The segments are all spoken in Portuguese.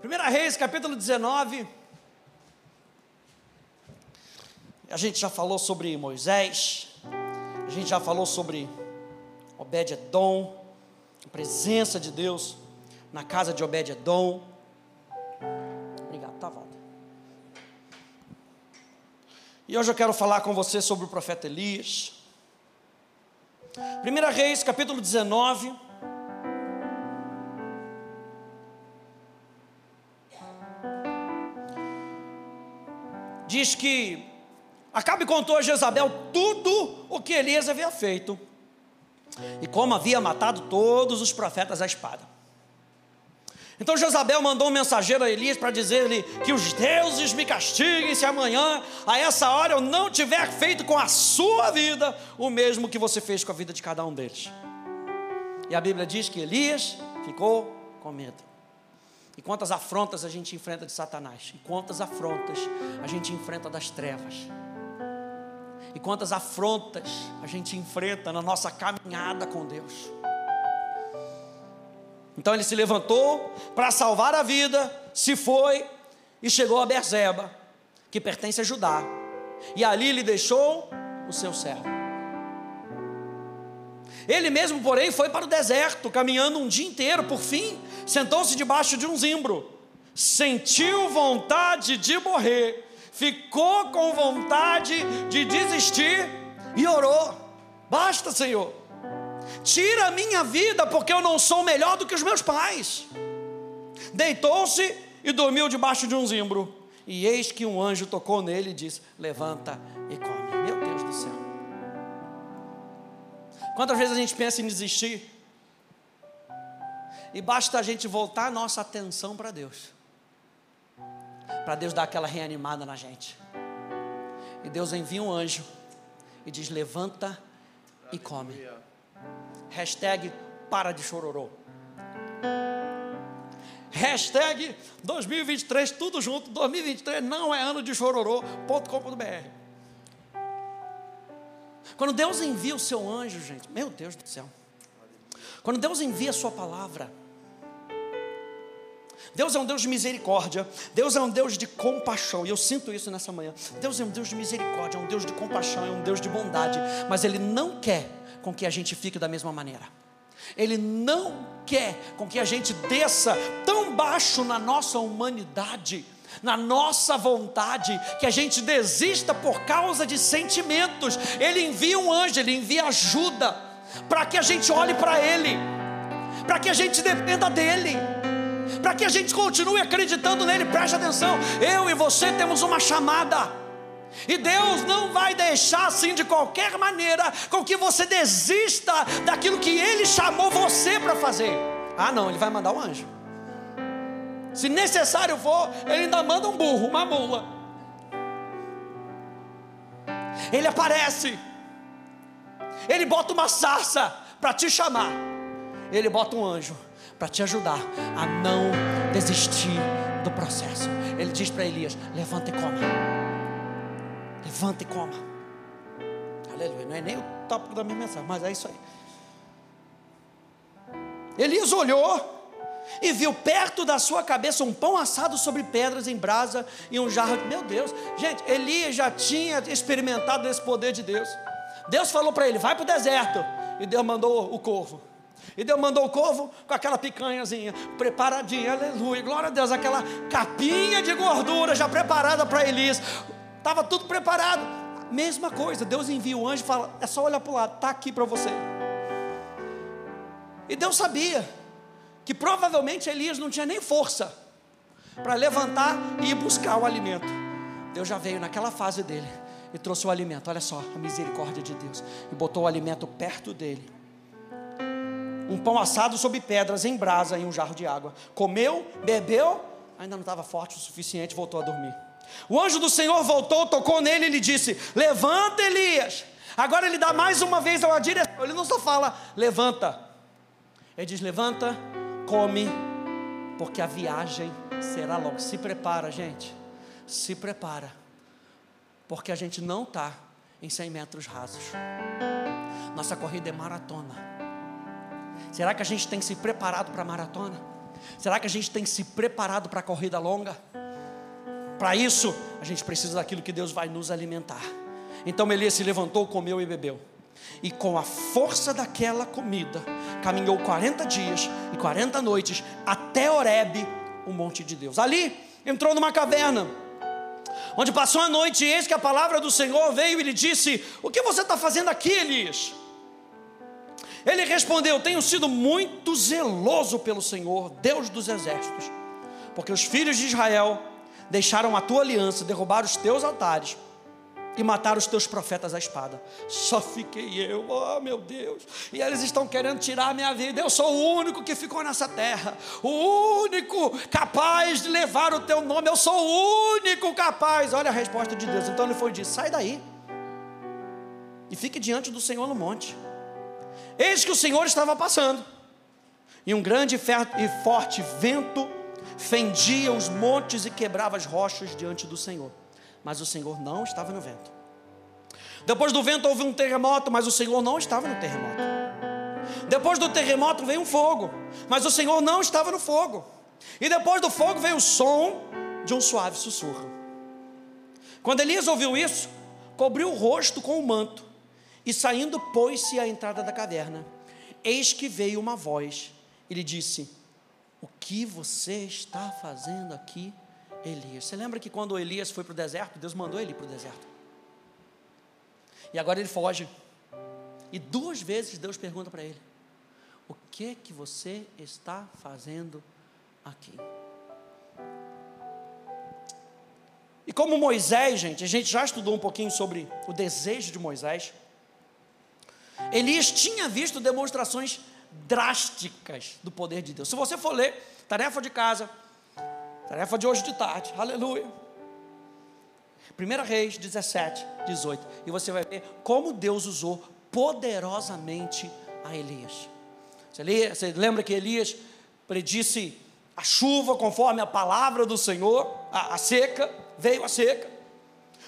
Primeira Reis, capítulo 19. A gente já falou sobre Moisés, a gente já falou sobre Obed-Edom, a presença de Deus na casa de Obed-Edom. Obrigado, tá volta. E hoje eu quero falar com você sobre o profeta Elias. Primeira Reis, capítulo 19. Diz que Acabe contou a Jezabel tudo o que Elias havia feito e como havia matado todos os profetas à espada. Então Jezabel mandou um mensageiro a Elias para dizer-lhe que os deuses me castiguem se amanhã, a essa hora, eu não tiver feito com a sua vida o mesmo que você fez com a vida de cada um deles. E a Bíblia diz que Elias ficou com medo. E quantas afrontas a gente enfrenta de Satanás, e quantas afrontas a gente enfrenta das trevas e quantas afrontas a gente enfrenta na nossa caminhada com Deus. Então ele se levantou para salvar a vida, se foi e chegou a Berzeba, que pertence a Judá. E ali ele deixou o seu servo. Ele mesmo, porém, foi para o deserto, caminhando um dia inteiro. Por fim, sentou-se debaixo de um zimbro, sentiu vontade de morrer ficou com vontade de desistir e orou: Basta, Senhor, tira a minha vida, porque eu não sou melhor do que os meus pais. Deitou-se e dormiu debaixo de um zimbro. E eis que um anjo tocou nele e disse: Levanta e come. Meu Deus do céu. Quantas vezes a gente pensa em desistir? E basta a gente voltar a nossa atenção para Deus para Deus dar aquela reanimada na gente. E Deus envia um anjo e diz: levanta e come. Hashtag para de chororô. Hashtag 2023, tudo junto. 2023 não é ano de chororô.com.br. Quando Deus envia o seu anjo, gente, meu Deus do céu. Quando Deus envia a sua palavra, Deus é um Deus de misericórdia, Deus é um Deus de compaixão, e eu sinto isso nessa manhã. Deus é um Deus de misericórdia, é um Deus de compaixão, é um Deus de bondade, mas Ele não quer com que a gente fique da mesma maneira. Ele não quer com que a gente desça tão baixo na nossa humanidade, na nossa vontade, que a gente desista por causa de sentimentos. Ele envia um anjo, ele envia ajuda, para que a gente olhe para Ele, para que a gente dependa dEle para que a gente continue acreditando nele. Preste atenção, eu e você temos uma chamada. E Deus não vai deixar assim de qualquer maneira com que você desista daquilo que Ele chamou você para fazer. Ah, não, Ele vai mandar um anjo. Se necessário for, Ele ainda manda um burro, uma mula. Ele aparece, Ele bota uma sarça para te chamar, Ele bota um anjo para te ajudar a não desistir do processo. Ele diz para Elias: levanta e coma. Levanta e coma. Aleluia. Não é nem o tópico da minha mensagem, mas é isso aí. Elias olhou e viu perto da sua cabeça um pão assado sobre pedras em brasa e um jarro. Meu Deus, gente, Elias já tinha experimentado esse poder de Deus. Deus falou para ele: vai para o deserto. E Deus mandou o corvo. E Deus mandou o corvo com aquela picanhazinha, preparadinha, aleluia, glória a Deus, aquela capinha de gordura já preparada para Elias. Estava tudo preparado. Mesma coisa, Deus envia o anjo e fala: é só olhar para o lado, está aqui para você. E Deus sabia que provavelmente Elias não tinha nem força para levantar e ir buscar o alimento. Deus já veio naquela fase dele e trouxe o alimento. Olha só, a misericórdia de Deus. E botou o alimento perto dele um pão assado sobre pedras em brasa e um jarro de água. Comeu, bebeu, ainda não estava forte o suficiente, voltou a dormir. O anjo do Senhor voltou, tocou nele e lhe disse: Levanta, Elias. Agora ele dá mais uma vez a direção. Ele não só fala, levanta. Ele diz: Levanta, come, porque a viagem será longa. Se prepara, gente. Se prepara. Porque a gente não está em 100 metros rasos. Nossa corrida é maratona. Será que a gente tem se preparado para a maratona? Será que a gente tem se preparado para a corrida longa? Para isso, a gente precisa daquilo que Deus vai nos alimentar. Então Elias se levantou, comeu e bebeu. E com a força daquela comida, caminhou 40 dias e 40 noites até Horebe, o monte de Deus. Ali entrou numa caverna, onde passou a noite, e eis que a palavra do Senhor veio e lhe disse: O que você está fazendo aqui, Elias? Ele respondeu: Tenho sido muito zeloso pelo Senhor, Deus dos exércitos, porque os filhos de Israel deixaram a tua aliança, derrubaram os teus altares e mataram os teus profetas à espada. Só fiquei eu, oh meu Deus. E eles estão querendo tirar a minha vida. Eu sou o único que ficou nessa terra, o único capaz de levar o teu nome. Eu sou o único capaz. Olha a resposta de Deus. Então ele foi disse: sai daí e fique diante do Senhor no monte. Eis que o Senhor estava passando, e um grande e forte vento fendia os montes e quebrava as rochas diante do Senhor. Mas o Senhor não estava no vento. Depois do vento houve um terremoto, mas o Senhor não estava no terremoto. Depois do terremoto veio um fogo, mas o Senhor não estava no fogo. E depois do fogo veio o som de um suave sussurro. Quando Elias ouviu isso, cobriu o rosto com o manto e saindo, pôs-se à entrada da caverna. Eis que veio uma voz e lhe disse: O que você está fazendo aqui, Elias? Você lembra que quando Elias foi para o deserto, Deus mandou ele para o deserto. E agora ele foge. E duas vezes Deus pergunta para ele: O que que você está fazendo aqui? E como Moisés, gente, a gente já estudou um pouquinho sobre o desejo de Moisés. Elias tinha visto demonstrações drásticas do poder de Deus. Se você for ler, tarefa de casa, tarefa de hoje de tarde, aleluia. 1 Reis 17, 18. E você vai ver como Deus usou poderosamente a Elias. Você, você lembra que Elias predisse a chuva conforme a palavra do Senhor, a, a seca, veio a seca.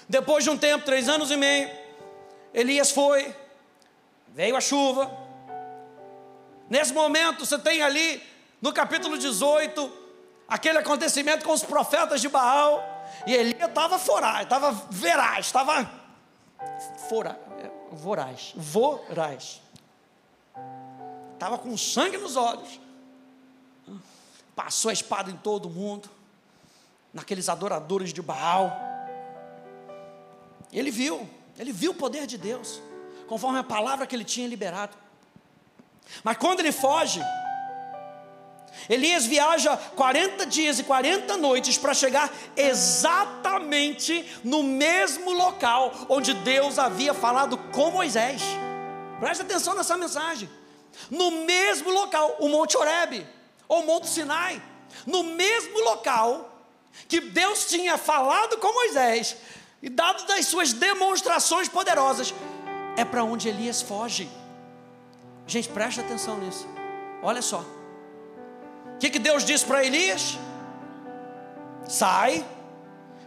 Depois de um tempo, três anos e meio, Elias foi, veio a chuva. Nesse momento, você tem ali, no capítulo 18, aquele acontecimento com os profetas de Baal. E Elias estava foraz, estava veraz, estava é, voraz, voraz. Estava com sangue nos olhos. Passou a espada em todo mundo, naqueles adoradores de Baal. Ele viu, ele viu o poder de Deus conforme a palavra que ele tinha liberado. Mas quando ele foge, Elias viaja 40 dias e 40 noites para chegar exatamente no mesmo local onde Deus havia falado com Moisés. Preste atenção nessa mensagem. No mesmo local, o Monte Horebe, ou Monte Sinai, no mesmo local que Deus tinha falado com Moisés e dado das suas demonstrações poderosas, é para onde Elias foge. Gente, preste atenção nisso. Olha só. O que, que Deus disse para Elias? Sai,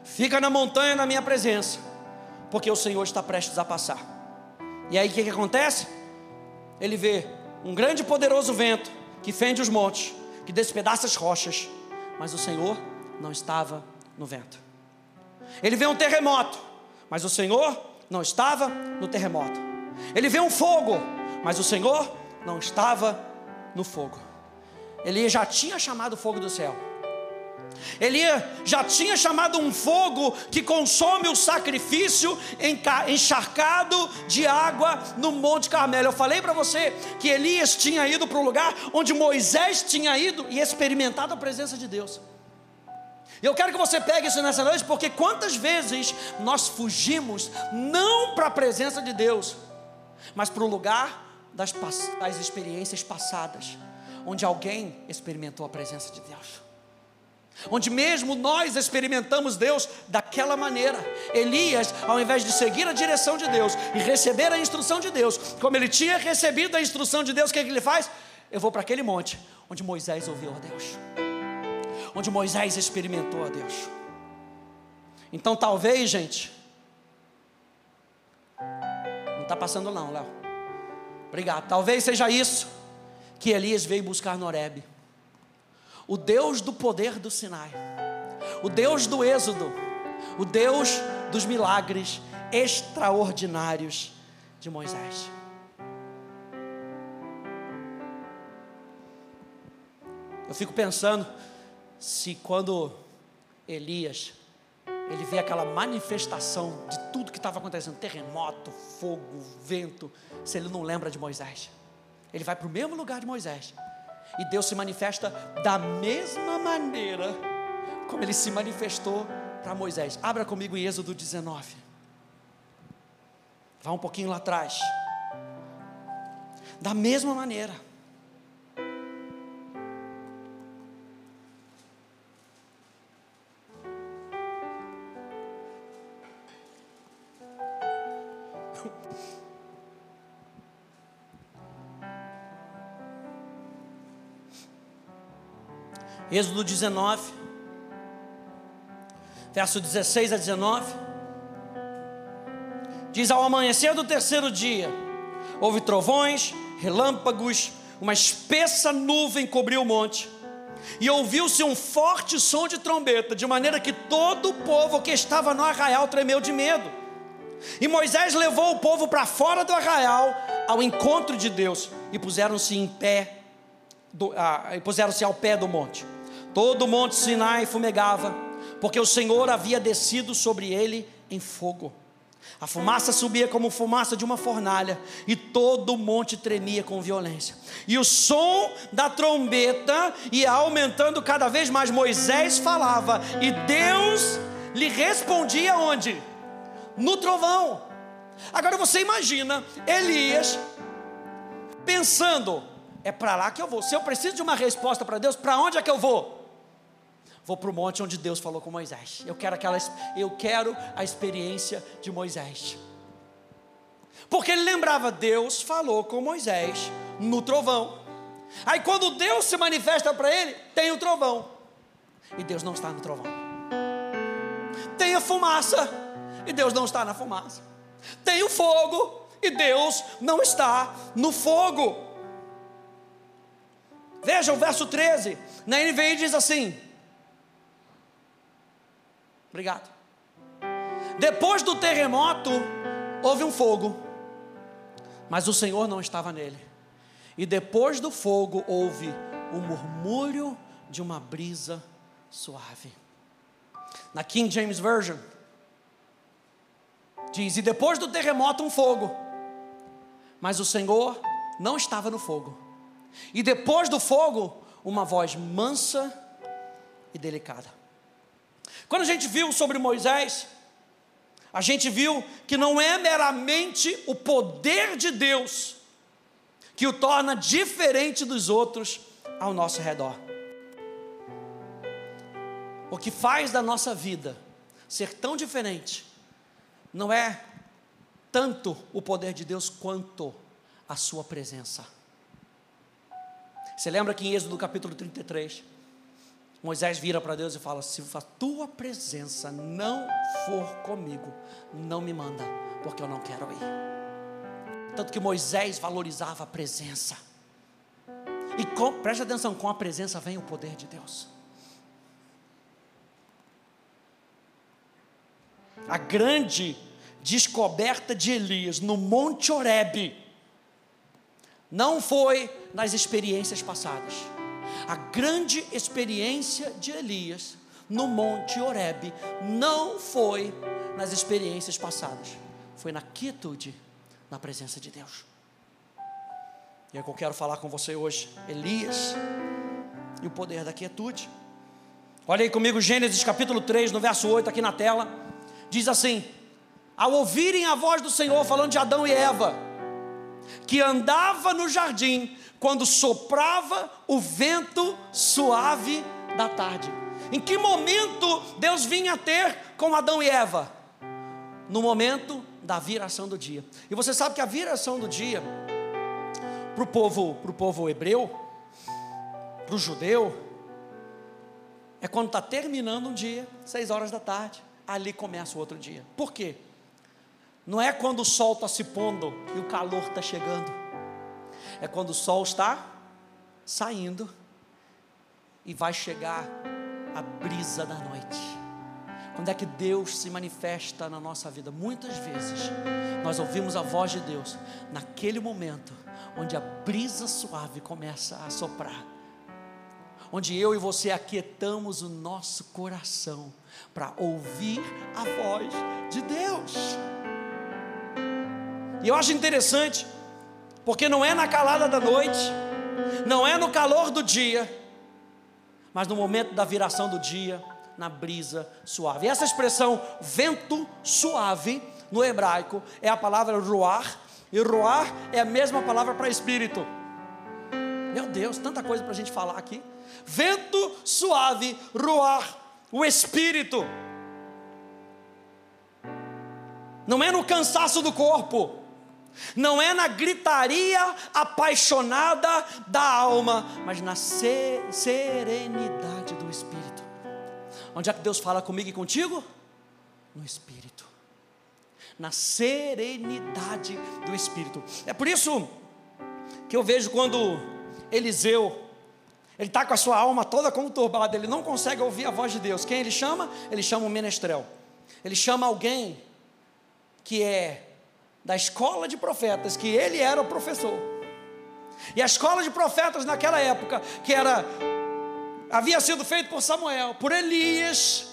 fica na montanha na minha presença, porque o Senhor está prestes a passar. E aí o que, que acontece? Ele vê um grande e poderoso vento que fende os montes, que despedaça as rochas, mas o Senhor não estava no vento. Ele vê um terremoto, mas o Senhor não estava no terremoto. Ele vê um fogo, mas o Senhor não estava no fogo. Ele já tinha chamado o fogo do céu. Ele já tinha chamado um fogo que consome o sacrifício encharcado de água no Monte Carmelo. Eu falei para você que Elias tinha ido para o lugar onde Moisés tinha ido e experimentado a presença de Deus. E eu quero que você pegue isso nessa noite, porque quantas vezes nós fugimos, não para a presença de Deus, mas para o lugar das, das experiências passadas, onde alguém experimentou a presença de Deus. Onde mesmo nós experimentamos Deus daquela maneira. Elias, ao invés de seguir a direção de Deus e receber a instrução de Deus, como ele tinha recebido a instrução de Deus, o que, é que ele faz? Eu vou para aquele monte onde Moisés ouviu a Deus onde Moisés experimentou a Deus. Então talvez, gente, não está passando não, Léo. Obrigado. Talvez seja isso que Elias veio buscar no Horebe. o Deus do poder do Sinai, o Deus do Êxodo, o Deus dos milagres extraordinários de Moisés. Eu fico pensando se quando Elias ele vê aquela manifestação de tudo que estava acontecendo, terremoto, fogo, vento, se ele não lembra de Moisés. Ele vai para o mesmo lugar de Moisés. E Deus se manifesta da mesma maneira como ele se manifestou para Moisés. Abra comigo em Êxodo 19. Vá um pouquinho lá atrás. Da mesma maneira. Êxodo 19, verso 16 a 19. Diz: Ao amanhecer do terceiro dia, houve trovões, relâmpagos, uma espessa nuvem cobriu o monte, e ouviu-se um forte som de trombeta, de maneira que todo o povo que estava no arraial tremeu de medo. E Moisés levou o povo para fora do arraial ao encontro de Deus, e puseram-se em pé, ah, puseram-se ao pé do monte. Todo o monte Sinai fumegava, porque o Senhor havia descido sobre ele em fogo. A fumaça subia como fumaça de uma fornalha, e todo o monte tremia com violência. E o som da trombeta ia aumentando cada vez mais. Moisés falava, e Deus lhe respondia onde? No trovão. Agora você imagina Elias pensando: é para lá que eu vou. Se eu preciso de uma resposta para Deus, para onde é que eu vou? Vou para o monte onde Deus falou com Moisés. Eu quero aquela, eu quero a experiência de Moisés. Porque ele lembrava, Deus falou com Moisés no trovão. Aí quando Deus se manifesta para ele, tem o trovão. E Deus não está no trovão. Tem a fumaça, e Deus não está na fumaça. Tem o fogo, e Deus não está no fogo. Veja o verso 13, na NVI diz assim: Obrigado. Depois do terremoto, houve um fogo, mas o Senhor não estava nele. E depois do fogo, houve o murmúrio de uma brisa suave. Na King James Version, diz: E depois do terremoto, um fogo, mas o Senhor não estava no fogo. E depois do fogo, uma voz mansa e delicada. Quando a gente viu sobre Moisés, a gente viu que não é meramente o poder de Deus que o torna diferente dos outros ao nosso redor. O que faz da nossa vida ser tão diferente não é tanto o poder de Deus quanto a sua presença. Você lembra que em Êxodo capítulo 33, Moisés vira para Deus e fala: Se a tua presença não for comigo, não me manda, porque eu não quero ir. Tanto que Moisés valorizava a presença. E com, preste atenção: com a presença vem o poder de Deus. A grande descoberta de Elias no Monte Horebe não foi nas experiências passadas a grande experiência de Elias no Monte Horebe não foi nas experiências passadas, foi na quietude, na presença de Deus. E é que eu quero falar com você hoje, Elias e o poder da quietude. Olha aí comigo Gênesis capítulo 3, no verso 8 aqui na tela. Diz assim: Ao ouvirem a voz do Senhor falando de Adão e Eva, que andava no jardim, quando soprava o vento suave da tarde. Em que momento Deus vinha ter com Adão e Eva? No momento da viração do dia. E você sabe que a viração do dia para o povo, pro povo hebreu, para o judeu, é quando está terminando um dia, seis horas da tarde, ali começa o outro dia. Por quê? Não é quando o sol está se pondo e o calor está chegando é quando o sol está saindo e vai chegar a brisa da noite. Quando é que Deus se manifesta na nossa vida? Muitas vezes nós ouvimos a voz de Deus naquele momento onde a brisa suave começa a soprar. Onde eu e você aquietamos o nosso coração para ouvir a voz de Deus. E eu acho interessante, porque não é na calada da noite, não é no calor do dia, mas no momento da viração do dia, na brisa suave. E essa expressão vento suave no hebraico é a palavra ruar, e ruar é a mesma palavra para espírito. Meu Deus, tanta coisa para a gente falar aqui. Vento suave, ruar, o espírito. Não é no cansaço do corpo, não é na gritaria apaixonada da alma, mas na serenidade do espírito. Onde é que Deus fala comigo e contigo? No espírito, na serenidade do espírito. É por isso que eu vejo quando Eliseu, ele está com a sua alma toda conturbada, ele não consegue ouvir a voz de Deus. Quem ele chama? Ele chama o menestrel. Ele chama alguém que é da escola de profetas, que ele era o professor. E a escola de profetas naquela época, que era havia sido feito por Samuel, por Elias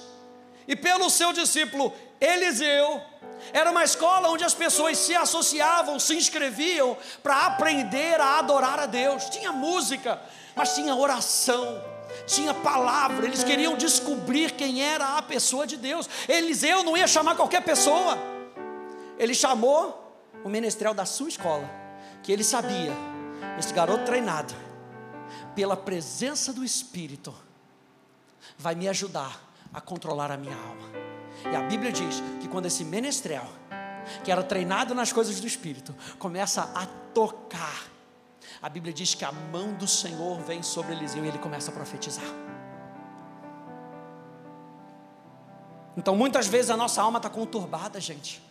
e pelo seu discípulo Eliseu, era uma escola onde as pessoas se associavam, se inscreviam para aprender a adorar a Deus. Tinha música, mas tinha oração, tinha palavra. Eles queriam descobrir quem era a pessoa de Deus. Eliseu não ia chamar qualquer pessoa. Ele chamou o menestrel da sua escola, que ele sabia, esse garoto treinado, pela presença do Espírito, vai me ajudar a controlar a minha alma. E a Bíblia diz que quando esse menestrel, que era treinado nas coisas do Espírito, começa a tocar, a Bíblia diz que a mão do Senhor vem sobre Eliseu e ele começa a profetizar. Então muitas vezes a nossa alma está conturbada, gente.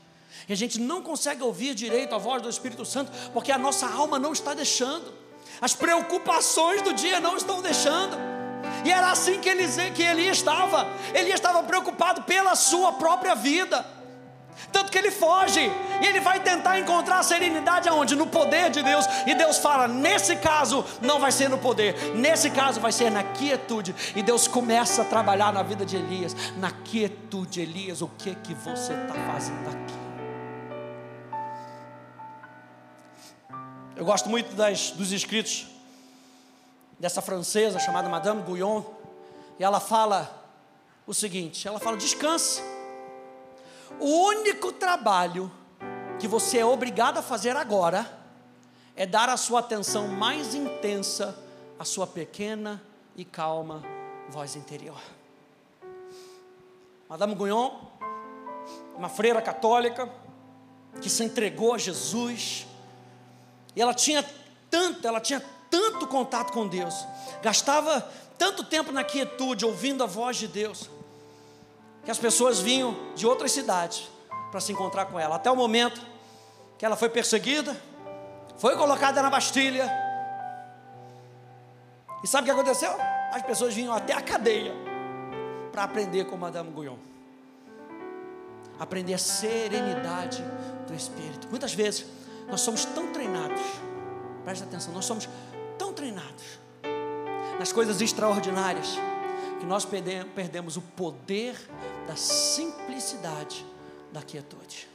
E a gente não consegue ouvir direito a voz do Espírito Santo, porque a nossa alma não está deixando, as preocupações do dia não estão deixando. E era assim que ele, que ele estava, ele estava preocupado pela sua própria vida. Tanto que ele foge, e ele vai tentar encontrar a serenidade aonde? No poder de Deus. E Deus fala: nesse caso, não vai ser no poder, nesse caso, vai ser na quietude. E Deus começa a trabalhar na vida de Elias, na quietude. Elias, o que que você está fazendo aqui? Eu gosto muito das, dos escritos dessa francesa chamada Madame Guyon, e ela fala o seguinte: ela fala, descanse. O único trabalho que você é obrigado a fazer agora é dar a sua atenção mais intensa à sua pequena e calma voz interior. Madame Guyon, uma freira católica que se entregou a Jesus, e ela tinha tanto, ela tinha tanto contato com Deus, gastava tanto tempo na quietude, ouvindo a voz de Deus, que as pessoas vinham de outras cidades para se encontrar com ela, até o momento que ela foi perseguida, foi colocada na Bastilha. E sabe o que aconteceu? As pessoas vinham até a cadeia para aprender com Madame Guyon. Aprender a serenidade do Espírito. Muitas vezes nós somos tão treinados, preste atenção, nós somos tão treinados nas coisas extraordinárias que nós perdemos o poder da simplicidade da quietude.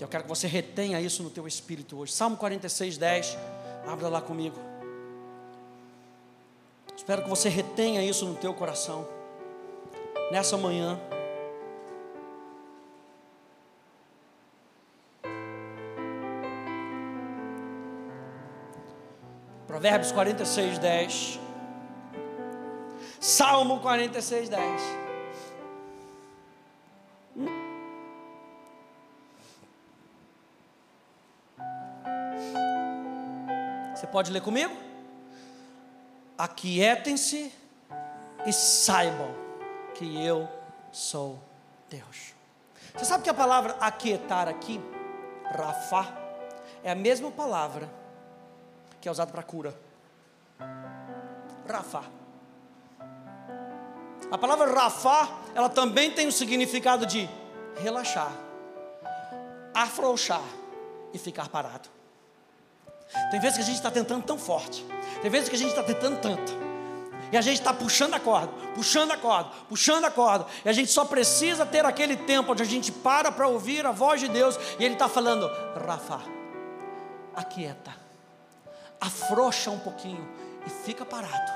Eu quero que você retenha isso no teu espírito hoje. Salmo 46, 10. Abra lá comigo. Espero que você retenha isso no teu coração. Nessa manhã. Provérbios 46, 10. Salmo 46, 10. Você pode ler comigo? Aquietem-se e saibam que eu sou Deus. Você sabe que a palavra aquietar aqui, Rafa, é a mesma palavra que é usado para cura. Rafá. A palavra Rafá, ela também tem o significado de relaxar, afrouxar e ficar parado. Tem vezes que a gente está tentando tão forte, tem vezes que a gente está tentando tanto, e a gente está puxando a corda, puxando a corda, puxando a corda, e a gente só precisa ter aquele tempo onde a gente para para ouvir a voz de Deus, e Ele está falando, Rafa, aquieta, afrouxa um pouquinho e fica parado.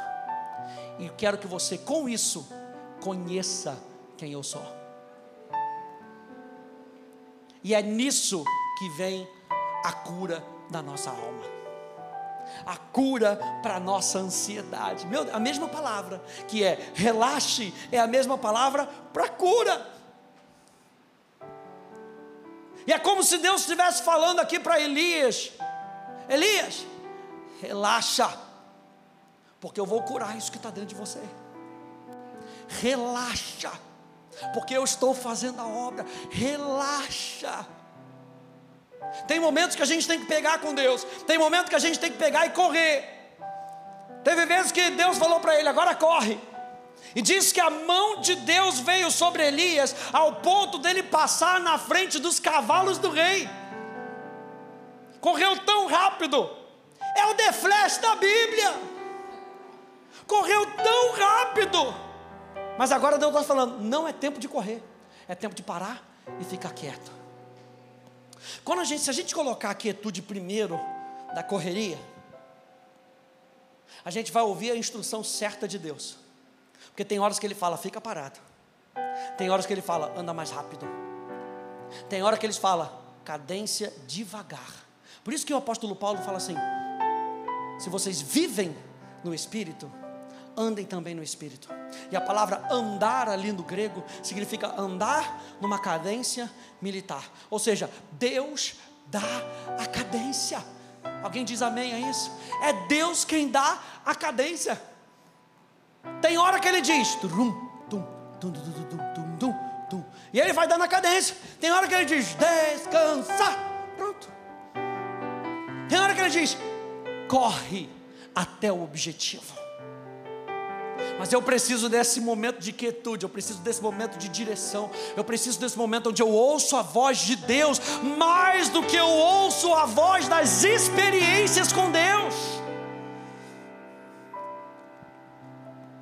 E quero que você, com isso, conheça quem eu sou. E é nisso que vem a cura da nossa alma. A cura para a nossa ansiedade. Meu, a mesma palavra que é relaxe é a mesma palavra para cura. E é como se Deus estivesse falando aqui para Elias: Elias, relaxa, porque eu vou curar isso que está dentro de você. Relaxa, porque eu estou fazendo a obra. Relaxa. Tem momentos que a gente tem que pegar com Deus, tem momentos que a gente tem que pegar e correr. Teve vezes que Deus falou para ele: agora corre. E diz que a mão de Deus veio sobre Elias ao ponto dele passar na frente dos cavalos do rei. Correu tão rápido. É o The da Bíblia. Correu tão rápido. Mas agora Deus está falando: não é tempo de correr, é tempo de parar e ficar quieto. Quando a gente, se a gente colocar a quietude primeiro da correria, a gente vai ouvir a instrução certa de Deus. Porque tem horas que ele fala, fica parado. Tem horas que ele fala, anda mais rápido. Tem hora que ele fala, cadência devagar. Por isso que o apóstolo Paulo fala assim: se vocês vivem no Espírito, andem também no Espírito. E a palavra andar ali no grego significa andar numa cadência militar. Ou seja, Deus dá a cadência. Alguém diz amém a isso? É Deus quem dá a cadência. Tem hora que ele diz, tum, tum, tum, tum, tum, tum, e ele vai dando a cadência. Tem hora que ele diz, descansa. Pronto. Tem hora que ele diz, corre até o objetivo. Mas eu preciso desse momento de quietude, eu preciso desse momento de direção, eu preciso desse momento onde eu ouço a voz de Deus, mais do que eu ouço a voz das experiências com Deus.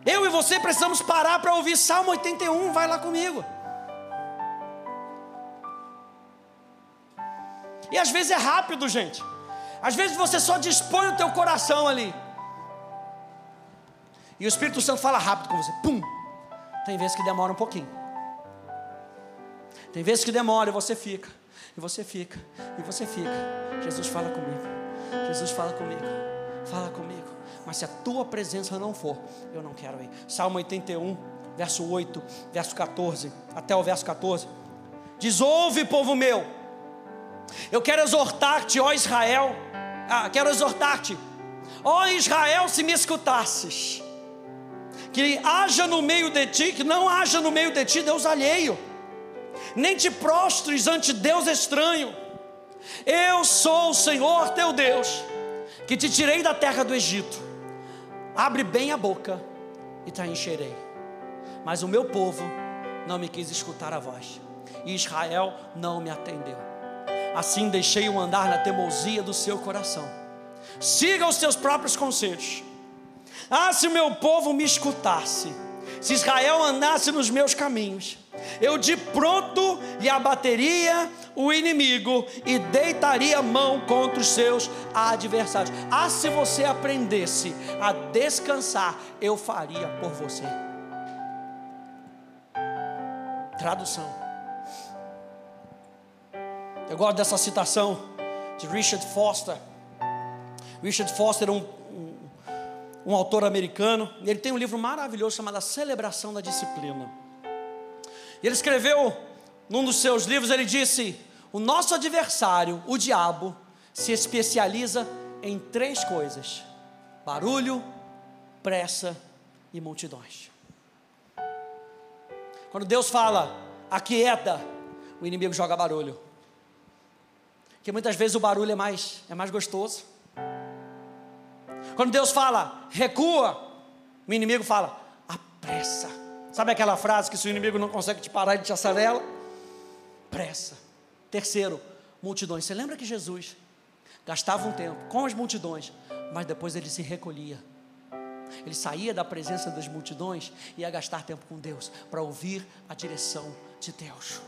Eu e você precisamos parar para ouvir Salmo 81, vai lá comigo. E às vezes é rápido, gente. Às vezes você só dispõe o teu coração ali. E o Espírito Santo fala rápido com você. Pum! Tem vezes que demora um pouquinho. Tem vezes que demora e você fica. E você fica. E você fica. Jesus fala comigo. Jesus fala comigo. Fala comigo. Mas se a tua presença não for, eu não quero ir. Salmo 81, verso 8, verso 14, até o verso 14. Diz: Ouve, povo meu. Eu quero exortar-te, ó Israel. Ah, quero exortar-te. Ó Israel, se me escutasses que haja no meio de ti, que não haja no meio de ti Deus alheio, nem te prostres ante Deus estranho. Eu sou o Senhor teu Deus, que te tirei da terra do Egito. Abre bem a boca e te encherei. Mas o meu povo não me quis escutar a voz, e Israel não me atendeu. Assim deixei-o andar na teimosia do seu coração. Siga os teus próprios conselhos ah, se o meu povo me escutasse, se Israel andasse nos meus caminhos, eu de pronto lhe abateria o inimigo e deitaria mão contra os seus adversários. Ah, se você aprendesse a descansar, eu faria por você. Tradução. Eu gosto dessa citação de Richard Foster. Richard Foster, um um autor americano, ele tem um livro maravilhoso chamado A Celebração da Disciplina. Ele escreveu, num dos seus livros, ele disse: O nosso adversário, o diabo, se especializa em três coisas: barulho, pressa e multidões. Quando Deus fala, aquieta, o inimigo joga barulho. Porque muitas vezes o barulho é mais, é mais gostoso. Quando Deus fala, recua, O inimigo fala: apressa. Sabe aquela frase que se o inimigo não consegue te parar, ele te acelera? Pressa. Terceiro, multidões. Você lembra que Jesus gastava um tempo com as multidões, mas depois ele se recolhia. Ele saía da presença das multidões e ia gastar tempo com Deus para ouvir a direção de Deus.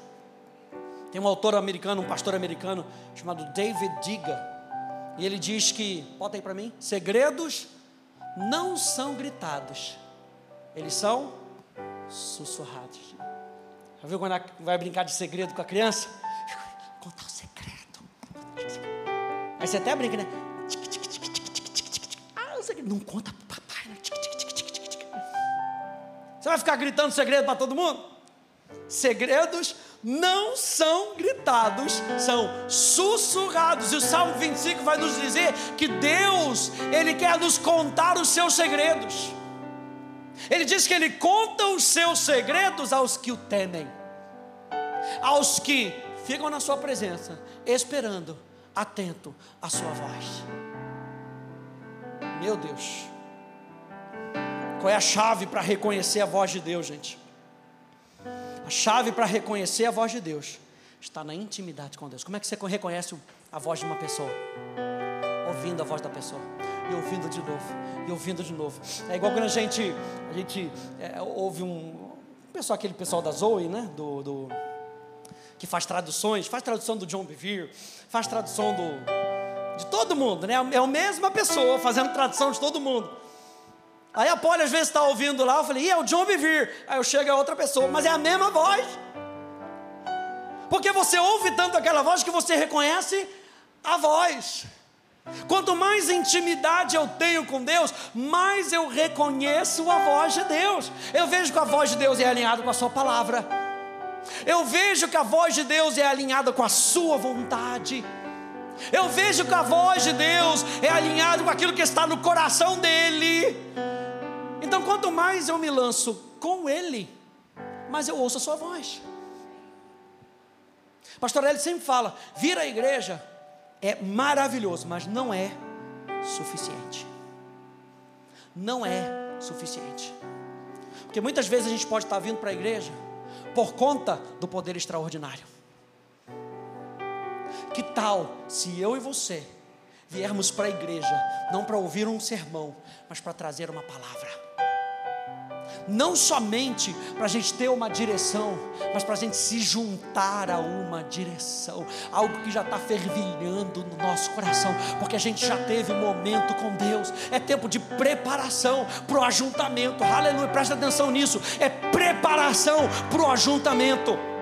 Tem um autor americano, um pastor americano chamado David Diga, e ele diz que, bota aí para mim, segredos não são gritados, eles são sussurrados. Já viu quando vai brincar de segredo com a criança? Contar o segredo. Aí você até brinca, né? Ah. Não conta para papai. Né? Você vai ficar gritando segredo para todo mundo? Segredos não são gritados, são sussurrados. E o Salmo 25 vai nos dizer que Deus, Ele quer nos contar os seus segredos. Ele diz que Ele conta os seus segredos aos que o temem, aos que ficam na Sua presença, esperando, atento à Sua voz. Meu Deus, qual é a chave para reconhecer a voz de Deus, gente? A chave para reconhecer a voz de Deus está na intimidade com Deus. Como é que você reconhece a voz de uma pessoa? Ouvindo a voz da pessoa. E ouvindo de novo. E ouvindo de novo. É igual quando a gente, a gente é, ouve um. Pessoal, aquele pessoal da Zoe, né? Do, do, que faz traduções, faz tradução do John Bevere, faz tradução do, de todo mundo, né? É a mesma pessoa fazendo tradução de todo mundo. Aí a Polly às vezes está ouvindo lá, eu falei, e é o John Bevere. Aí eu chego a outra pessoa, mas é a mesma voz. Porque você ouve tanto aquela voz que você reconhece a voz. Quanto mais intimidade eu tenho com Deus, mais eu reconheço a voz de Deus. Eu vejo que a voz de Deus é alinhada com a Sua palavra. Eu vejo que a voz de Deus é alinhada com a Sua vontade. Eu vejo que a voz de Deus é alinhada com aquilo que está no coração dEle. Então, quanto mais eu me lanço com Ele, mais eu ouço a Sua voz. Pastor Ele sempre fala: vir à igreja é maravilhoso, mas não é suficiente. Não é suficiente. Porque muitas vezes a gente pode estar vindo para a igreja por conta do poder extraordinário. Que tal se eu e você viermos para a igreja, não para ouvir um sermão, mas para trazer uma palavra? Não somente para a gente ter uma direção, mas para a gente se juntar a uma direção, algo que já está fervilhando no nosso coração, porque a gente já teve momento com Deus, é tempo de preparação para o ajuntamento, aleluia, presta atenção nisso, é preparação para o ajuntamento.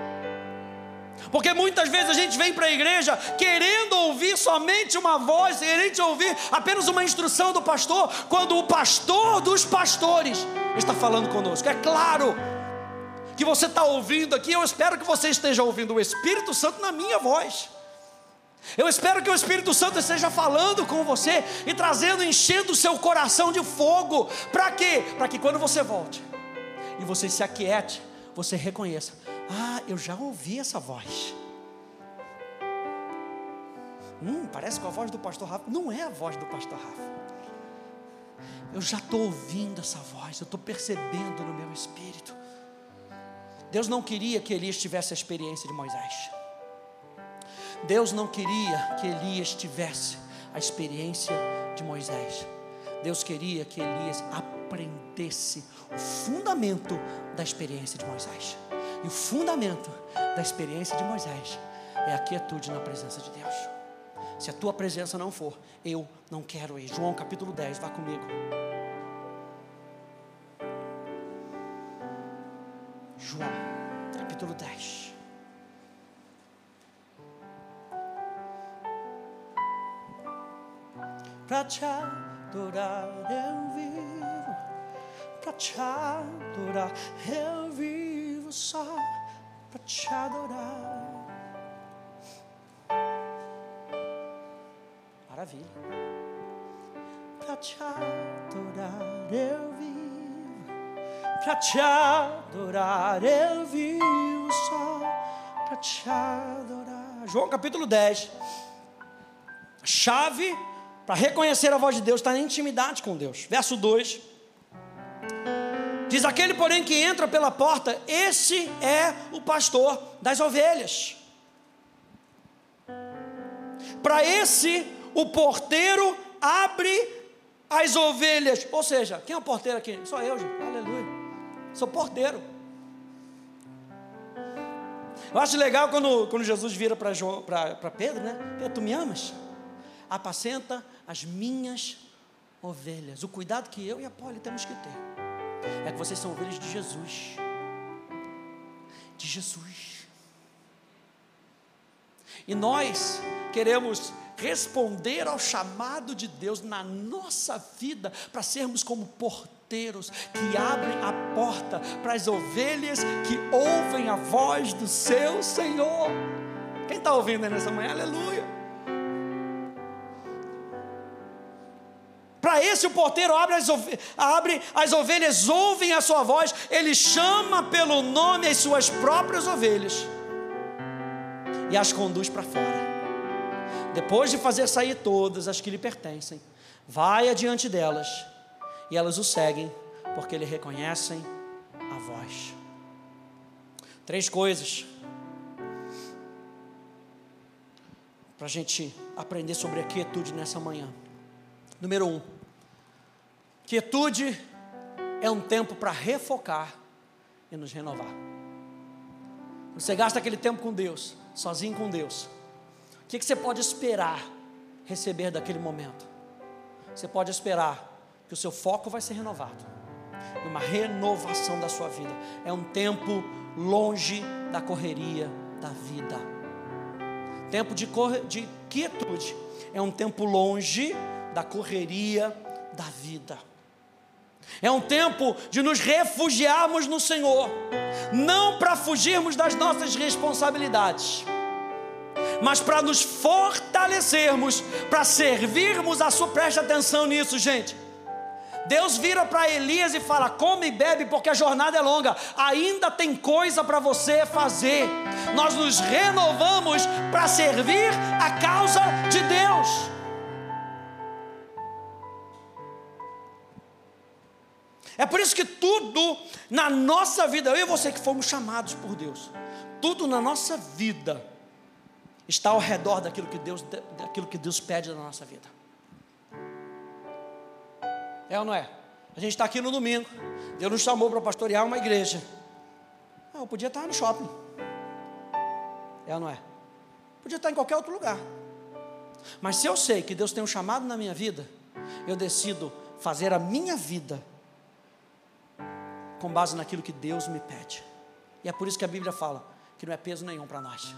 Porque muitas vezes a gente vem para a igreja querendo ouvir somente uma voz, querendo ouvir apenas uma instrução do pastor, quando o pastor dos pastores está falando conosco. É claro que você está ouvindo aqui, eu espero que você esteja ouvindo o Espírito Santo na minha voz. Eu espero que o Espírito Santo esteja falando com você e trazendo, enchendo o seu coração de fogo. Para quê? Para que quando você volte e você se aquiete, você reconheça: ah, eu já ouvi essa voz. Hum, parece com a voz do pastor Rafa. Não é a voz do pastor Rafa. Eu já estou ouvindo essa voz, eu estou percebendo no meu espírito. Deus não queria que Elias tivesse a experiência de Moisés. Deus não queria que Elias tivesse a experiência de Moisés. Deus queria que Elias aprendesse o fundamento da experiência de Moisés. E o fundamento da experiência de Moisés é a quietude na presença de Deus. Se a tua presença não for, eu não quero ir. João capítulo 10, vá comigo. João capítulo 10. Para te adorar eu vivo, para te adorar eu vivo só para te adorar. Maravilha. Para te adorar eu vivo, para te adorar eu vivo só para te adorar. João capítulo 10. A chave para reconhecer a voz de Deus está na intimidade com Deus. Verso 2. Diz aquele, porém, que entra pela porta, esse é o pastor das ovelhas. Para esse, o porteiro abre as ovelhas. Ou seja, quem é o porteiro aqui? Sou eu, gente. aleluia. Sou porteiro. Eu acho legal quando, quando Jesus vira para Pedro, né? Pedro, tu me amas? Apacenta as minhas ovelhas. O cuidado que eu e a Poli temos que ter é que vocês são ovelhas de Jesus. De Jesus. E nós queremos responder ao chamado de Deus na nossa vida para sermos como porteiros que abrem a porta para as ovelhas que ouvem a voz do seu Senhor. Quem está ouvindo aí nessa manhã? Aleluia. Para esse o porteiro abre as, abre as ovelhas, ouvem a sua voz, ele chama pelo nome as suas próprias ovelhas e as conduz para fora depois de fazer sair todas as que lhe pertencem, vai adiante delas e elas o seguem, porque lhe reconhecem a voz. Três coisas para a gente aprender sobre a quietude nessa manhã. Número um, quietude é um tempo para refocar e nos renovar. Você gasta aquele tempo com Deus, sozinho com Deus o que, você pode esperar receber daquele momento? Você pode esperar que o seu foco vai ser renovado, uma renovação da sua vida. É um tempo longe da correria da vida. Tempo de, de quietude é um tempo longe da correria da vida. É um tempo de nos refugiarmos no Senhor, não para fugirmos das nossas responsabilidades mas para nos fortalecermos, para servirmos a sua, preste atenção nisso, gente. Deus vira para Elias e fala: come e bebe, porque a jornada é longa, ainda tem coisa para você fazer. Nós nos renovamos para servir a causa de Deus. É por isso que tudo na nossa vida, eu e você que fomos chamados por Deus, tudo na nossa vida, está ao redor daquilo que Deus, daquilo que Deus pede na nossa vida. É ou não é? A gente está aqui no domingo, Deus nos chamou para pastorear uma igreja. Ah, eu podia estar no shopping. É ou não é? Podia estar em qualquer outro lugar. Mas se eu sei que Deus tem um chamado na minha vida, eu decido fazer a minha vida com base naquilo que Deus me pede. E é por isso que a Bíblia fala que não é peso nenhum para nós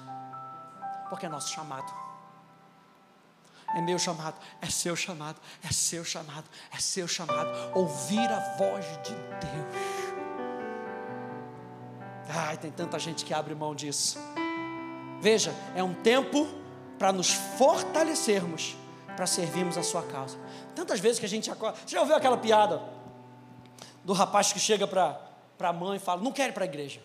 porque é nosso chamado. É meu chamado, é seu chamado, é seu chamado, é seu chamado. Ouvir a voz de Deus. Ai, tem tanta gente que abre mão disso. Veja, é um tempo para nos fortalecermos, para servirmos a sua causa. Tantas vezes que a gente acorda. Você já ouviu aquela piada do rapaz que chega para a mãe e fala: Não quero ir para a igreja.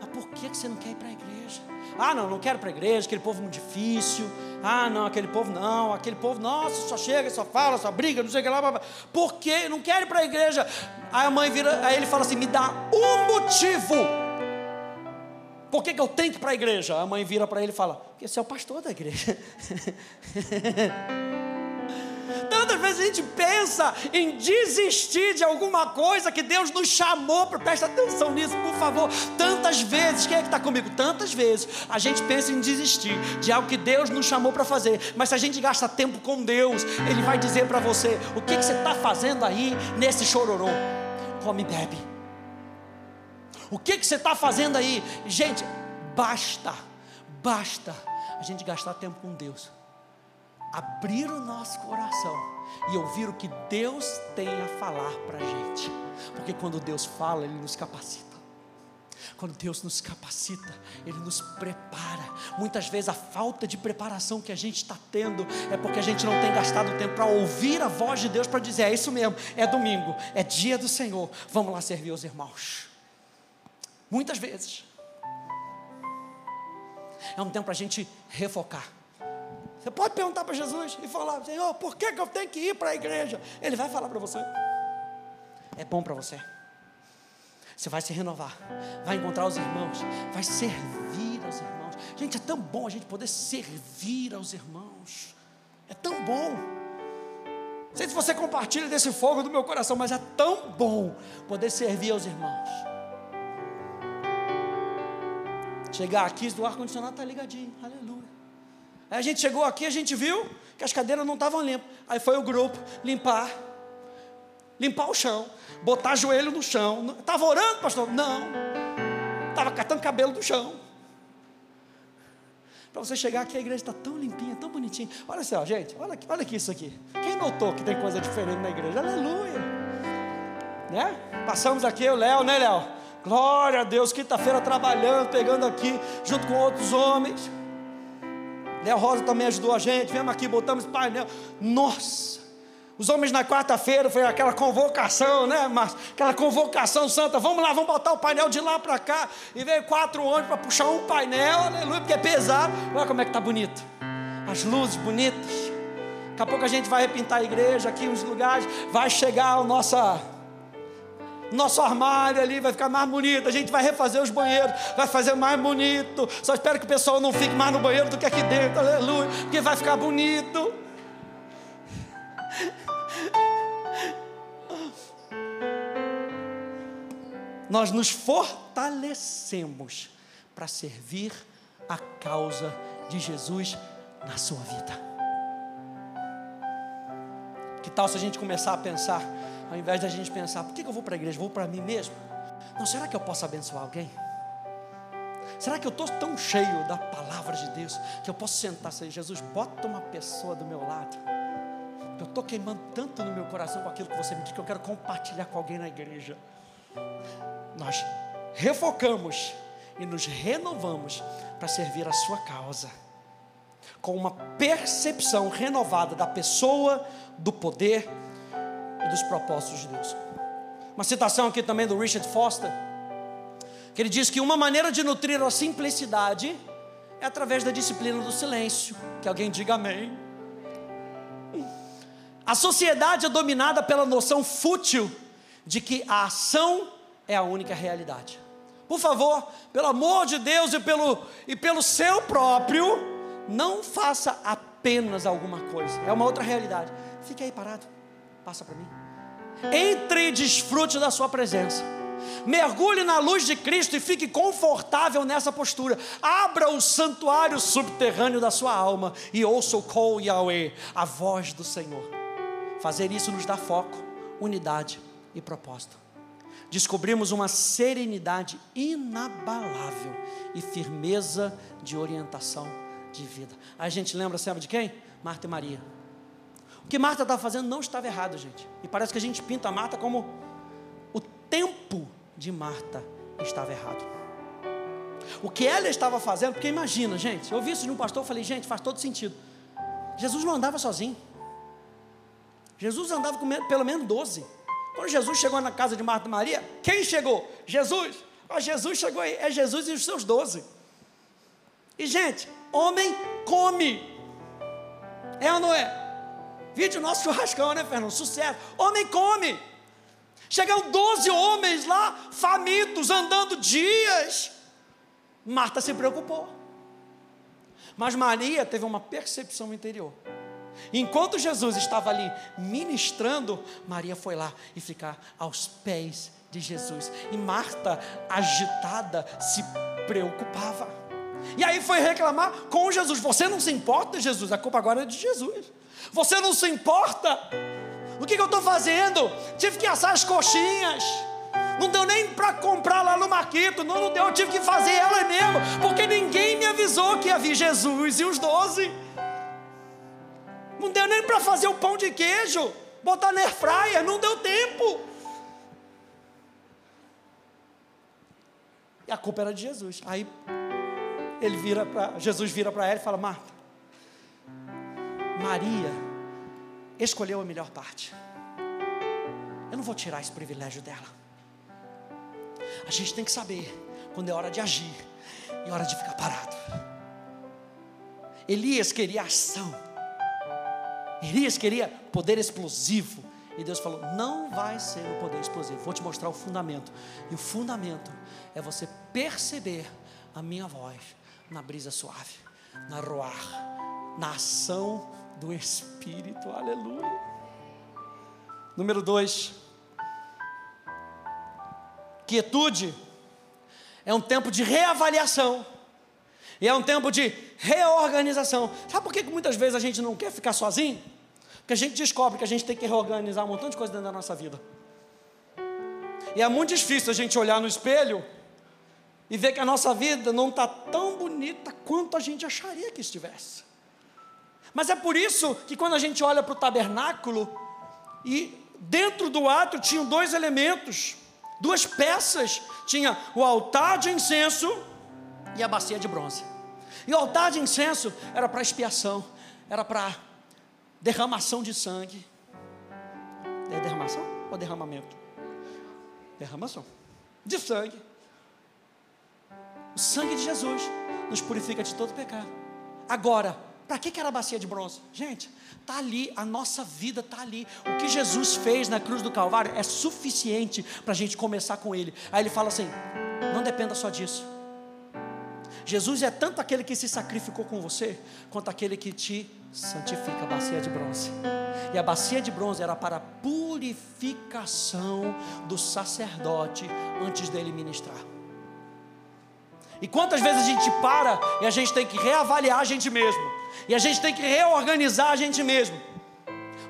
Mas por que você não quer ir para a igreja? Ah, não, não quero para a igreja, aquele povo muito difícil. Ah, não, aquele povo não, aquele povo, nossa, só chega, só fala, só briga, não sei o que lá. Blá, blá. Por quê? Não quero ir para a igreja. Aí a mãe vira, aí ele fala assim: me dá um motivo. Por que, que eu tenho que ir para a igreja? A mãe vira para ele e fala: porque você é o pastor da igreja. Vezes a gente pensa em desistir de alguma coisa que Deus nos chamou para presta atenção nisso, por favor. Tantas vezes, quem é que está comigo? Tantas vezes a gente pensa em desistir de algo que Deus nos chamou para fazer, mas se a gente gasta tempo com Deus, Ele vai dizer para você: o que, que você está fazendo aí nesse chororô? Come e bebe. O que, que você está fazendo aí? Gente, basta, basta a gente gastar tempo com Deus abrir o nosso coração e ouvir o que Deus tem a falar para a gente, porque quando Deus fala, Ele nos capacita. Quando Deus nos capacita, Ele nos prepara. Muitas vezes a falta de preparação que a gente está tendo é porque a gente não tem gastado tempo para ouvir a voz de Deus para dizer: é isso mesmo, é domingo, é dia do Senhor, vamos lá servir os irmãos. Muitas vezes. É um tempo para a gente refocar. Você pode perguntar para Jesus e falar: Senhor, por que, que eu tenho que ir para a igreja? Ele vai falar para você. é bom para você. Você vai se renovar, vai encontrar os irmãos, vai servir aos irmãos. Gente, é tão bom a gente poder servir aos irmãos. É tão bom. Não sei se você compartilha desse fogo do meu coração, mas é tão bom poder servir aos irmãos. Chegar aqui, o ar-condicionado está ligadinho, aleluia. Aí a gente chegou aqui, a gente viu que as cadeiras não estavam limpas. Aí foi o grupo limpar, limpar o chão, botar joelho no chão. Estava orando, pastor? Não. Estava catando cabelo do chão. Para você chegar aqui, a igreja está tão limpinha, tão bonitinha. Olha só, gente, olha olha aqui isso aqui. Quem notou que tem coisa diferente na igreja? Aleluia. Né? Passamos aqui, o Léo, né, Léo? Glória a Deus, quinta-feira trabalhando, pegando aqui, junto com outros homens. Léo Rosa também ajudou a gente, viemos aqui, botamos painel. Nossa! Os homens na quarta-feira foi aquela convocação, né, Márcio? Aquela convocação santa. Vamos lá, vamos botar o painel de lá para cá. E veio quatro homens para puxar um painel, aleluia, porque é pesado. Olha como é que tá bonito. As luzes bonitas. Daqui a pouco a gente vai repintar a igreja aqui, uns lugares. Vai chegar o nossa nosso armário ali vai ficar mais bonito. A gente vai refazer os banheiros, vai fazer mais bonito. Só espero que o pessoal não fique mais no banheiro do que aqui dentro, aleluia, porque vai ficar bonito. Nós nos fortalecemos para servir a causa de Jesus na sua vida. Que tal se a gente começar a pensar ao invés da gente pensar, por que eu vou para a igreja? Vou para mim mesmo? Não, será que eu posso abençoar alguém? Será que eu estou tão cheio da palavra de Deus que eu posso sentar e dizer, Jesus, bota uma pessoa do meu lado. Eu estou queimando tanto no meu coração com aquilo que você me diz que eu quero compartilhar com alguém na igreja. Nós refocamos e nos renovamos para servir a sua causa, com uma percepção renovada da pessoa, do poder e dos propósitos de Deus. Uma citação aqui também do Richard Foster, que ele diz que uma maneira de nutrir a simplicidade é através da disciplina do silêncio. Que alguém diga amém. A sociedade é dominada pela noção fútil de que a ação é a única realidade. Por favor, pelo amor de Deus e pelo, e pelo seu próprio, não faça apenas alguma coisa. É uma outra realidade. Fique aí parado passa para mim. Entre e desfrute da sua presença. Mergulhe na luz de Cristo e fique confortável nessa postura. Abra o santuário subterrâneo da sua alma e ouça o Kol Yahweh, a voz do Senhor. Fazer isso nos dá foco, unidade e propósito. Descobrimos uma serenidade inabalável e firmeza de orientação de vida. A gente lembra, sabe de quem? Marta e Maria. O que Marta estava fazendo não estava errado, gente. E parece que a gente pinta a Marta como o tempo de Marta estava errado. O que ela estava fazendo, porque imagina, gente, eu vi isso de um pastor, eu falei, gente, faz todo sentido. Jesus não andava sozinho. Jesus andava com pelo menos 12. Quando Jesus chegou na casa de Marta e Maria, quem chegou? Jesus. Ah, Jesus chegou aí, é Jesus e os seus 12. E, gente, homem come. É ou não é? Vídeo nosso churrascão, né, Fernando? Sucesso. Homem come. Chegam 12 homens lá, famintos, andando dias. Marta se preocupou. Mas Maria teve uma percepção interior. Enquanto Jesus estava ali ministrando, Maria foi lá e ficar aos pés de Jesus. E Marta, agitada, se preocupava. E aí foi reclamar com Jesus: Você não se importa, Jesus? A culpa agora é de Jesus. Você não se importa? O que, que eu estou fazendo? Tive que assar as coxinhas. Não deu nem para comprar lá no Marquito. Não, não deu, eu tive que fazer ela mesmo. Porque ninguém me avisou que ia vir Jesus e os doze. Não deu nem para fazer o pão de queijo. Botar na airfryer. Não deu tempo. E a culpa era de Jesus. Aí ele vira para Jesus vira para ela e fala: Marta, Maria escolheu a melhor parte. Eu não vou tirar esse privilégio dela. A gente tem que saber quando é hora de agir e hora de ficar parado. Elias queria ação. Elias queria poder explosivo. E Deus falou: não vai ser no poder explosivo, vou te mostrar o fundamento. E o fundamento é você perceber a minha voz na brisa suave, na roar, na ação do Espírito, aleluia. Número dois, quietude é um tempo de reavaliação. E é um tempo de reorganização. Sabe por que muitas vezes a gente não quer ficar sozinho? Porque a gente descobre que a gente tem que reorganizar um montão de coisas dentro da nossa vida. E é muito difícil a gente olhar no espelho e ver que a nossa vida não está tão bonita quanto a gente acharia que estivesse. Mas é por isso que quando a gente olha para o tabernáculo, e dentro do ato tinham dois elementos, duas peças: tinha o altar de incenso e a bacia de bronze. E o altar de incenso era para expiação, era para derramação de sangue. É derramação ou derramamento? Derramação de sangue. O sangue de Jesus nos purifica de todo pecado. Agora, para que, que era a bacia de bronze? Gente, está ali, a nossa vida está ali. O que Jesus fez na cruz do Calvário é suficiente para a gente começar com Ele. Aí ele fala assim: não dependa só disso. Jesus é tanto aquele que se sacrificou com você, quanto aquele que te santifica, a bacia de bronze. E a bacia de bronze era para a purificação do sacerdote antes dele ministrar. E quantas vezes a gente para e a gente tem que reavaliar a gente mesmo, e a gente tem que reorganizar a gente mesmo.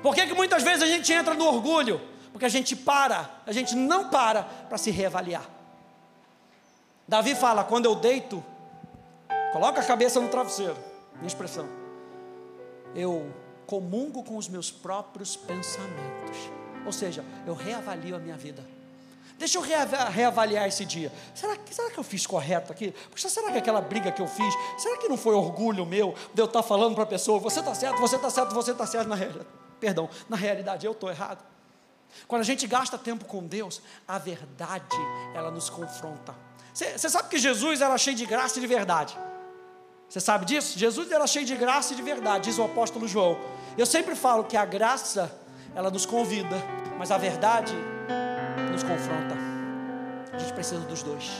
Por que, que muitas vezes a gente entra no orgulho? Porque a gente para, a gente não para para se reavaliar. Davi fala: quando eu deito, Coloca a cabeça no travesseiro. Minha expressão. Eu comungo com os meus próprios pensamentos. Ou seja, eu reavalio a minha vida. Deixa eu reavaliar esse dia. Será que, será que eu fiz correto aqui? Será que aquela briga que eu fiz, será que não foi orgulho meu de eu estar falando para a pessoa, você está certo, você está certo, você está certo, na realidade, perdão, na realidade eu estou errado. Quando a gente gasta tempo com Deus, a verdade, ela nos confronta. Você sabe que Jesus era cheio de graça e de verdade. Você sabe disso? Jesus era cheio de graça e de verdade, diz o apóstolo João. Eu sempre falo que a graça, ela nos convida, mas a verdade nos confronta. A gente precisa dos dois.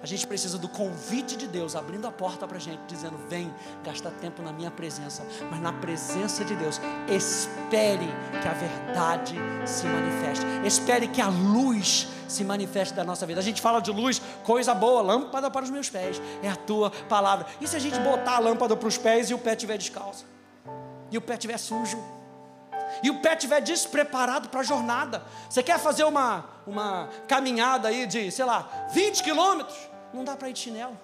A gente precisa do convite de Deus abrindo a porta para a gente, dizendo: Vem gastar tempo na minha presença, mas na presença de Deus, espere que a verdade se manifeste, espere que a luz se manifeste da nossa vida. A gente fala de luz, coisa boa, lâmpada para os meus pés, é a tua palavra. E se a gente botar a lâmpada para os pés e o pé estiver descalço? E o pé estiver sujo? E o pé estiver despreparado para a jornada. Você quer fazer uma, uma caminhada aí de, sei lá, 20 quilômetros? Não dá para ir de chinelo.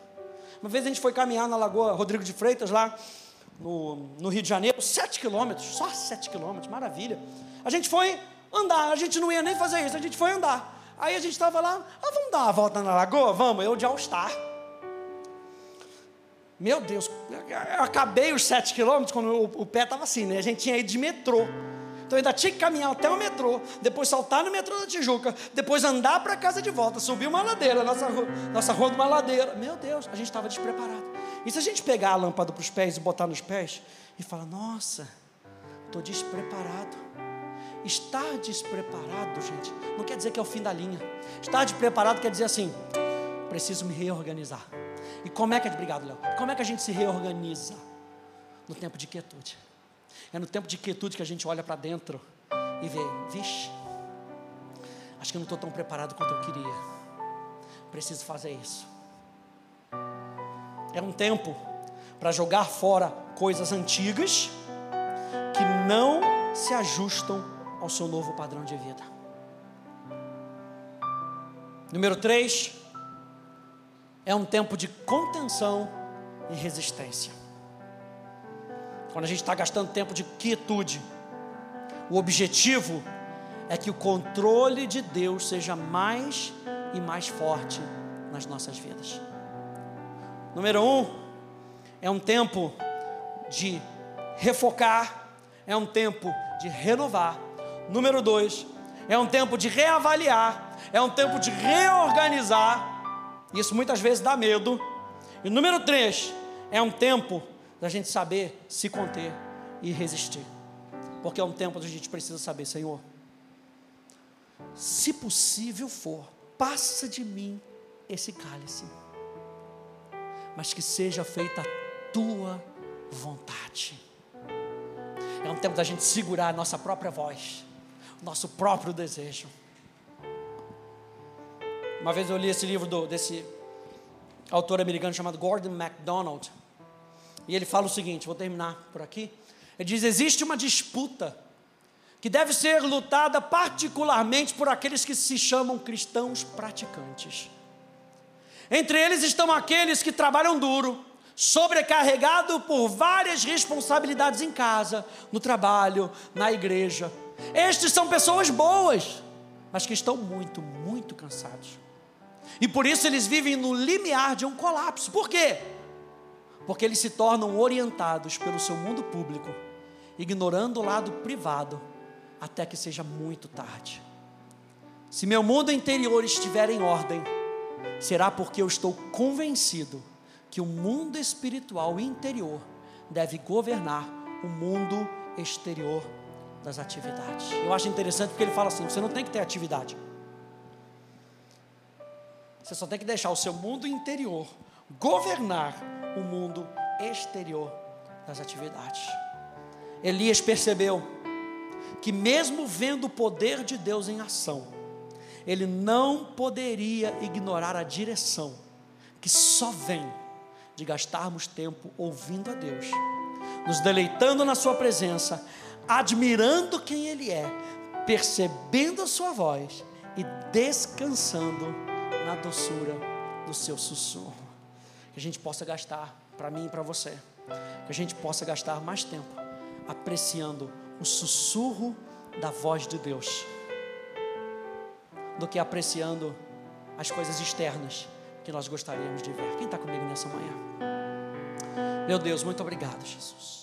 Uma vez a gente foi caminhar na Lagoa Rodrigo de Freitas, lá no, no Rio de Janeiro, 7 quilômetros, só 7 quilômetros, maravilha. A gente foi andar, a gente não ia nem fazer isso, a gente foi andar. Aí a gente estava lá, ah, vamos dar uma volta na lagoa? Vamos, eu de All-Star. Meu Deus, eu acabei os 7 quilômetros quando o, o pé estava assim, né? A gente tinha ido de metrô. Então ainda tinha que caminhar até o metrô, depois saltar no metrô da Tijuca, depois andar para casa de volta, subir uma ladeira, nossa, nossa rua de uma ladeira. Meu Deus, a gente estava despreparado. E se a gente pegar a lâmpada para os pés e botar nos pés e falar, nossa, estou despreparado. Estar despreparado, gente, não quer dizer que é o fim da linha. Estar despreparado quer dizer assim, preciso me reorganizar. E como é que, obrigado, Léo, como é que a gente se reorganiza? No tempo de quietude. É no tempo de quietude que a gente olha para dentro e vê, vixe, acho que eu não estou tão preparado quanto eu queria. Preciso fazer isso. É um tempo para jogar fora coisas antigas que não se ajustam ao seu novo padrão de vida. Número 3 é um tempo de contenção e resistência quando a gente está gastando tempo de quietude, o objetivo é que o controle de Deus seja mais e mais forte nas nossas vidas. Número um, é um tempo de refocar, é um tempo de renovar. Número dois, é um tempo de reavaliar, é um tempo de reorganizar. Isso muitas vezes dá medo. E número três, é um tempo da gente saber se conter e resistir. Porque é um tempo onde a gente precisa saber, Senhor, se possível for, passa de mim esse cálice, mas que seja feita a tua vontade. É um tempo da gente segurar a nossa própria voz, nosso próprio desejo. Uma vez eu li esse livro do, desse autor americano chamado Gordon MacDonald, e ele fala o seguinte: vou terminar por aqui. Ele diz: existe uma disputa que deve ser lutada particularmente por aqueles que se chamam cristãos praticantes. Entre eles estão aqueles que trabalham duro, sobrecarregado por várias responsabilidades em casa, no trabalho, na igreja. Estes são pessoas boas, mas que estão muito, muito cansados. E por isso eles vivem no limiar de um colapso. Por quê? Porque eles se tornam orientados pelo seu mundo público, ignorando o lado privado, até que seja muito tarde. Se meu mundo interior estiver em ordem, será porque eu estou convencido que o mundo espiritual interior deve governar o mundo exterior das atividades. Eu acho interessante porque ele fala assim: você não tem que ter atividade. Você só tem que deixar o seu mundo interior governar o mundo exterior das atividades. Elias percebeu que, mesmo vendo o poder de Deus em ação, ele não poderia ignorar a direção que só vem de gastarmos tempo ouvindo a Deus, nos deleitando na Sua presença, admirando quem Ele é, percebendo a Sua voz e descansando na doçura do Seu sussurro. Que a gente possa gastar, para mim e para você, que a gente possa gastar mais tempo apreciando o sussurro da voz de Deus, do que apreciando as coisas externas que nós gostaríamos de ver. Quem está comigo nessa manhã? Meu Deus, muito obrigado, Jesus.